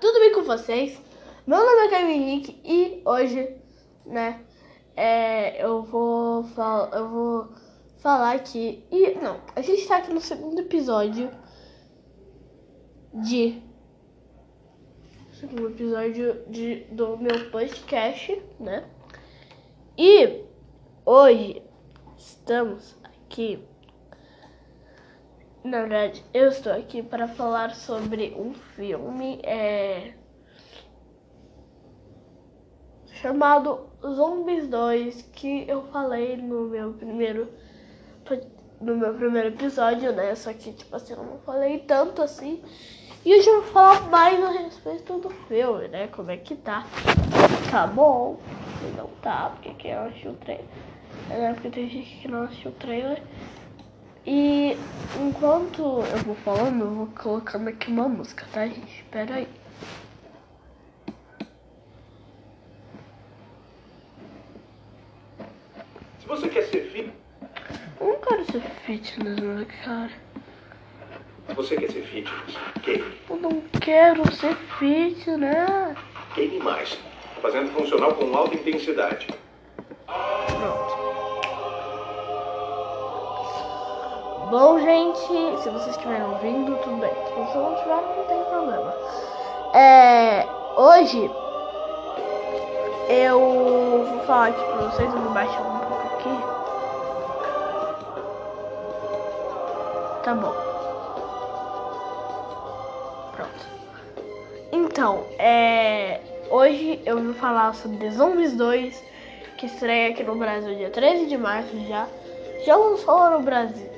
tudo bem com vocês? Meu nome é Caio Henrique e hoje, né, é, eu vou falar, eu vou falar aqui e não, a gente está aqui no segundo episódio de segundo episódio de, do meu podcast, né? E hoje estamos aqui na verdade, eu estou aqui para falar sobre um filme é, chamado Zombies 2, que eu falei no meu primeiro no meu primeiro episódio, né? Só que tipo assim, eu não falei tanto assim. E hoje eu vou falar mais a respeito do filme, né? Como é que tá? Tá bom? Não tá, porque quem assistiu o trailer. É, porque tem gente que não assistiu o trailer. E enquanto eu vou falando, eu vou colocando aqui uma música, tá, gente? Espera aí. Se você quer ser fit, Eu não quero ser fitness, né, cara? se você quer ser fitness, queime. Eu não quero ser fitness. né? Queime mais. Fazendo funcional com alta intensidade. Pronto. Bom, gente, se vocês estiverem ouvindo, tudo bem. Se vocês não estiverem, não tem problema. É, hoje eu vou falar aqui pra vocês, eu vou baixar um pouco aqui. Tá bom. Pronto. Então, é, hoje eu vou falar sobre The Zombies 2, que estreia aqui no Brasil dia 13 de março já. Já lançou no Brasil.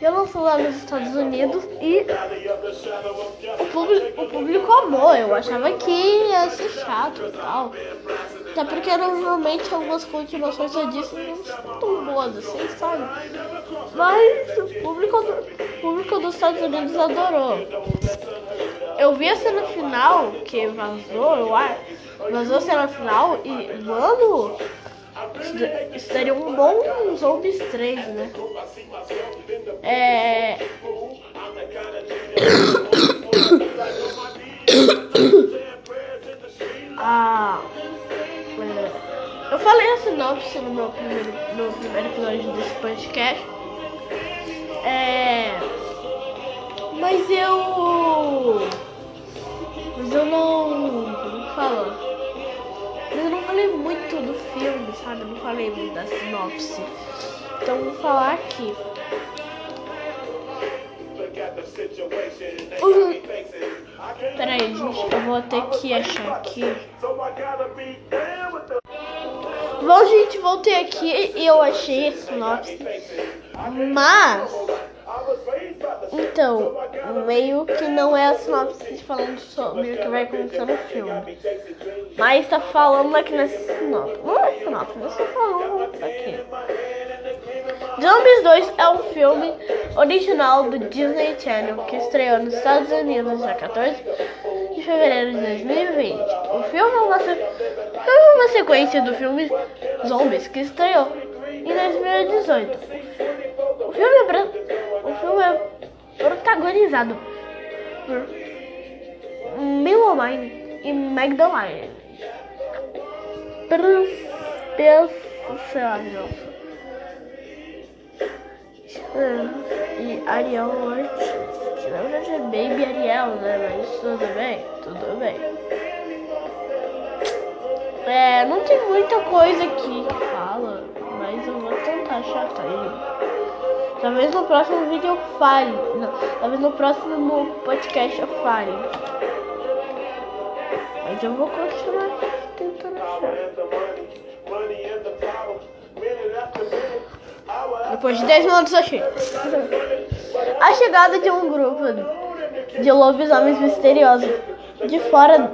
Já lançou lá nos Estados Unidos e o público, o público amou. Eu achava que ia ser chato e tal. Até porque normalmente algumas continuações da Disney não são tão boas assim, sabe? Mas o público, do- o público dos Estados Unidos adorou. Eu vi a cena final que vazou, eu acho. Vazou a cena final e, mano, isso daria um bom Zombies 3, né? É. Ah. é, Eu falei a sinopse no meu primeiro, no primeiro episódio desse podcast. É. Mas eu. Mas eu não. Como fala? Mas eu não falei muito do filme, sabe? Eu não falei muito da sinopse. Então vou falar aqui. Uhum. Peraí, gente, eu vou ter que achar aqui. Bom, gente, voltei aqui e eu achei a sinopse. Mas. Então, meio que não é a sinopse falando sobre o que vai acontecer no filme. Mas tá falando aqui nessa sinopse. Não é sinopse, mas tá falando aqui. Zombies 2 é um filme original do Disney Channel que estreou nos Estados Unidos dia 14 de fevereiro de 2020. O filme é uma, se- é uma sequência do filme Zombies que estreou em 2018. O filme é, bra- o filme é protagonizado por Milomine e Magdalene. Pensados. E Ariel que na verdade é Baby Ariel, né? Mas tudo bem, tudo bem. É, não tem muita coisa que fala, mas eu vou tentar achar, tá aí. Talvez no próximo vídeo eu fale. Não, talvez no próximo podcast eu fale. Mas eu vou continuar tentando achar. Depois de 10 minutos achei. A chegada de um grupo de lobisomens misteriosos de fora,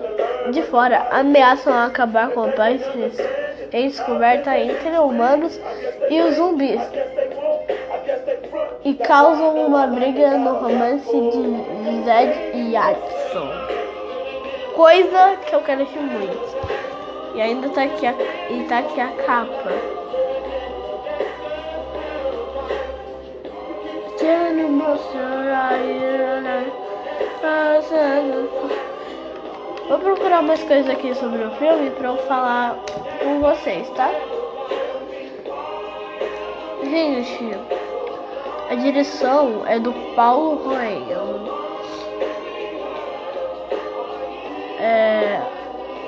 de fora ameaçam acabar com a paz em descoberta entre humanos e os zumbis e causam uma briga no romance de Zed e Adson. Coisa que eu quero assistir muito. E ainda tá aqui a, e tá aqui a capa. Vou procurar mais coisas aqui sobre o filme pra eu falar com vocês, tá? Gente, a direção é do Paulo Roegan. É,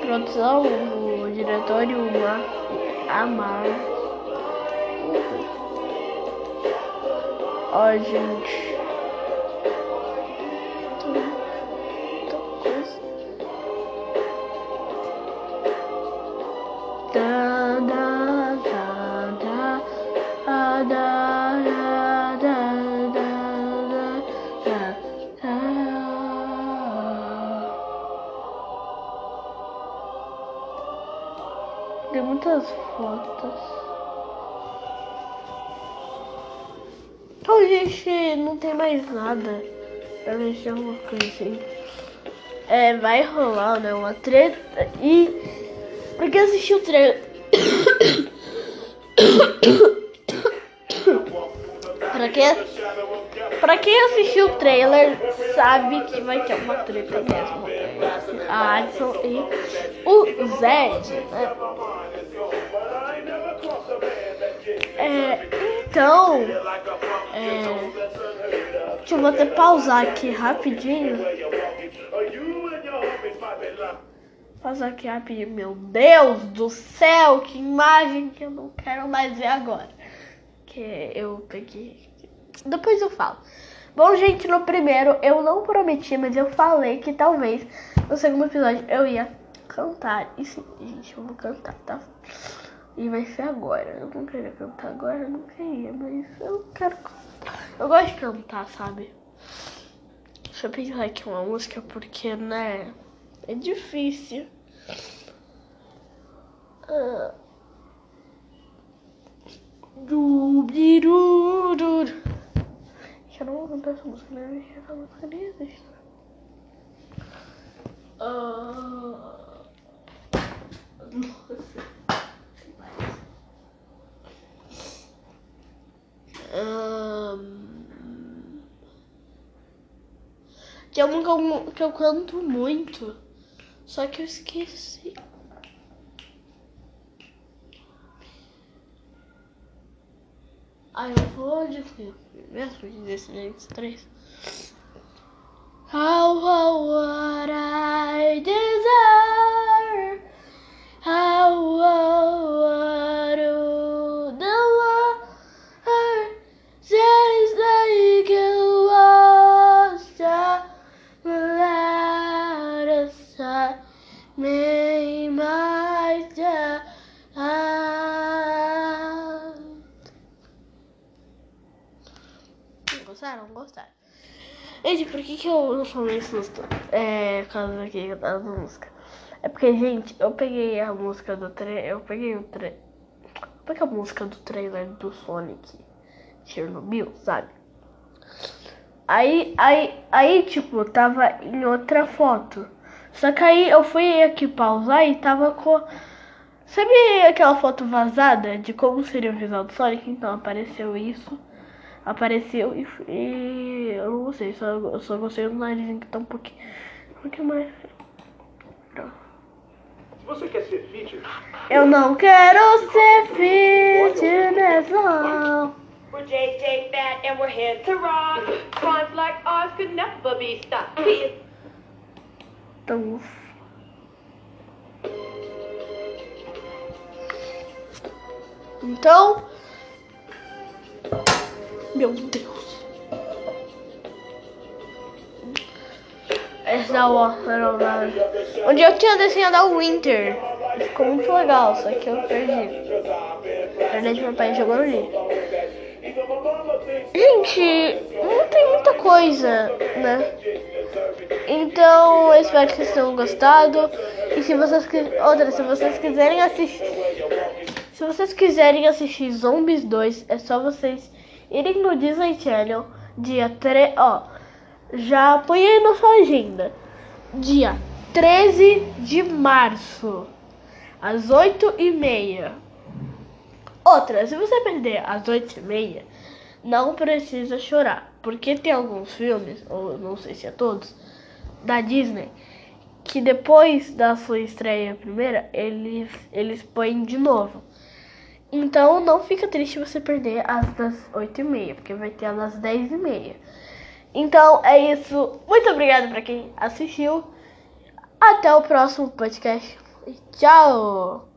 produção, o diretor e o Amar. Ó, gente. Fotos. Então, gente, não tem mais nada pra mexer alguma coisa assim. É, vai rolar, né? Uma treta. E. Pra quem assistiu o trailer. pra quem. Pra quem assistiu o trailer, sabe que vai ter uma treta mesmo. A Adson e o Zed, né? É, então. É, deixa eu até pausar aqui rapidinho. Pausar aqui rapidinho. Meu Deus do céu, que imagem que eu não quero mais ver agora. Que eu peguei. Depois eu falo. Bom, gente, no primeiro eu não prometi, mas eu falei que talvez no segundo episódio eu ia cantar. E sim, gente, eu vou cantar, tá? E vai ser agora. Eu não queria cantar agora, eu não queria, mas eu quero cantar. Eu gosto de cantar, sabe? Deixa eu pensar aqui uma música, porque, né? É difícil. Ah. Dubiruru. Eu não vou cantar essa música, né? Essa música nem existe. Que é uma que eu, que eu canto muito. Só que eu esqueci. Ah, eu vou de mesmo de Descendentes 3. How, how what I desire. Gostaram? Gostaram? Gente, por que, que eu não tomei susto? É, por causa aqui da música. É porque, gente, eu peguei a música do trailer. Eu peguei o. Eu peguei a música do trailer do Sonic Chernobyl, sabe? Aí, aí, aí, tipo, tava em outra foto. Só que aí eu fui aqui pausar e tava com. Sabe aquela foto vazada de como seria o visual do Sonic? Então apareceu isso. Apareceu e, e eu não gostei, só, eu só gostei do narizinho que tá um pouquinho, um pouquinho mais. Se você quer ser feature, Eu não quero ser fitness, não. We're JJ Fat and we're here to rock. Crimes like ours could never be stopped. Então. Então. Meu Deus. Esse da Warfare Online. Onde eu tinha desenhado o Winter. Ficou muito legal, só que eu perdi. Verdade, meu pai jogou no lixo. Gente, não tem muita coisa, né? Então, eu espero que vocês tenham gostado. E se vocês outra, se vocês quiserem assistir, se vocês quiserem assistir Zombies 2, é só vocês irem no Disney Channel dia 3, ó, já aí na sua agenda. Dia 13 de março, às 8 e meia. Outra, se você perder às 8 e meia, não precisa chorar. Porque tem alguns filmes, ou não sei se é todos, da Disney, que depois da sua estreia primeira, eles, eles põem de novo. Então não fica triste você perder as das 8h30, porque vai ter as das 10h30. Então é isso. Muito obrigada para quem assistiu. Até o próximo podcast. Tchau!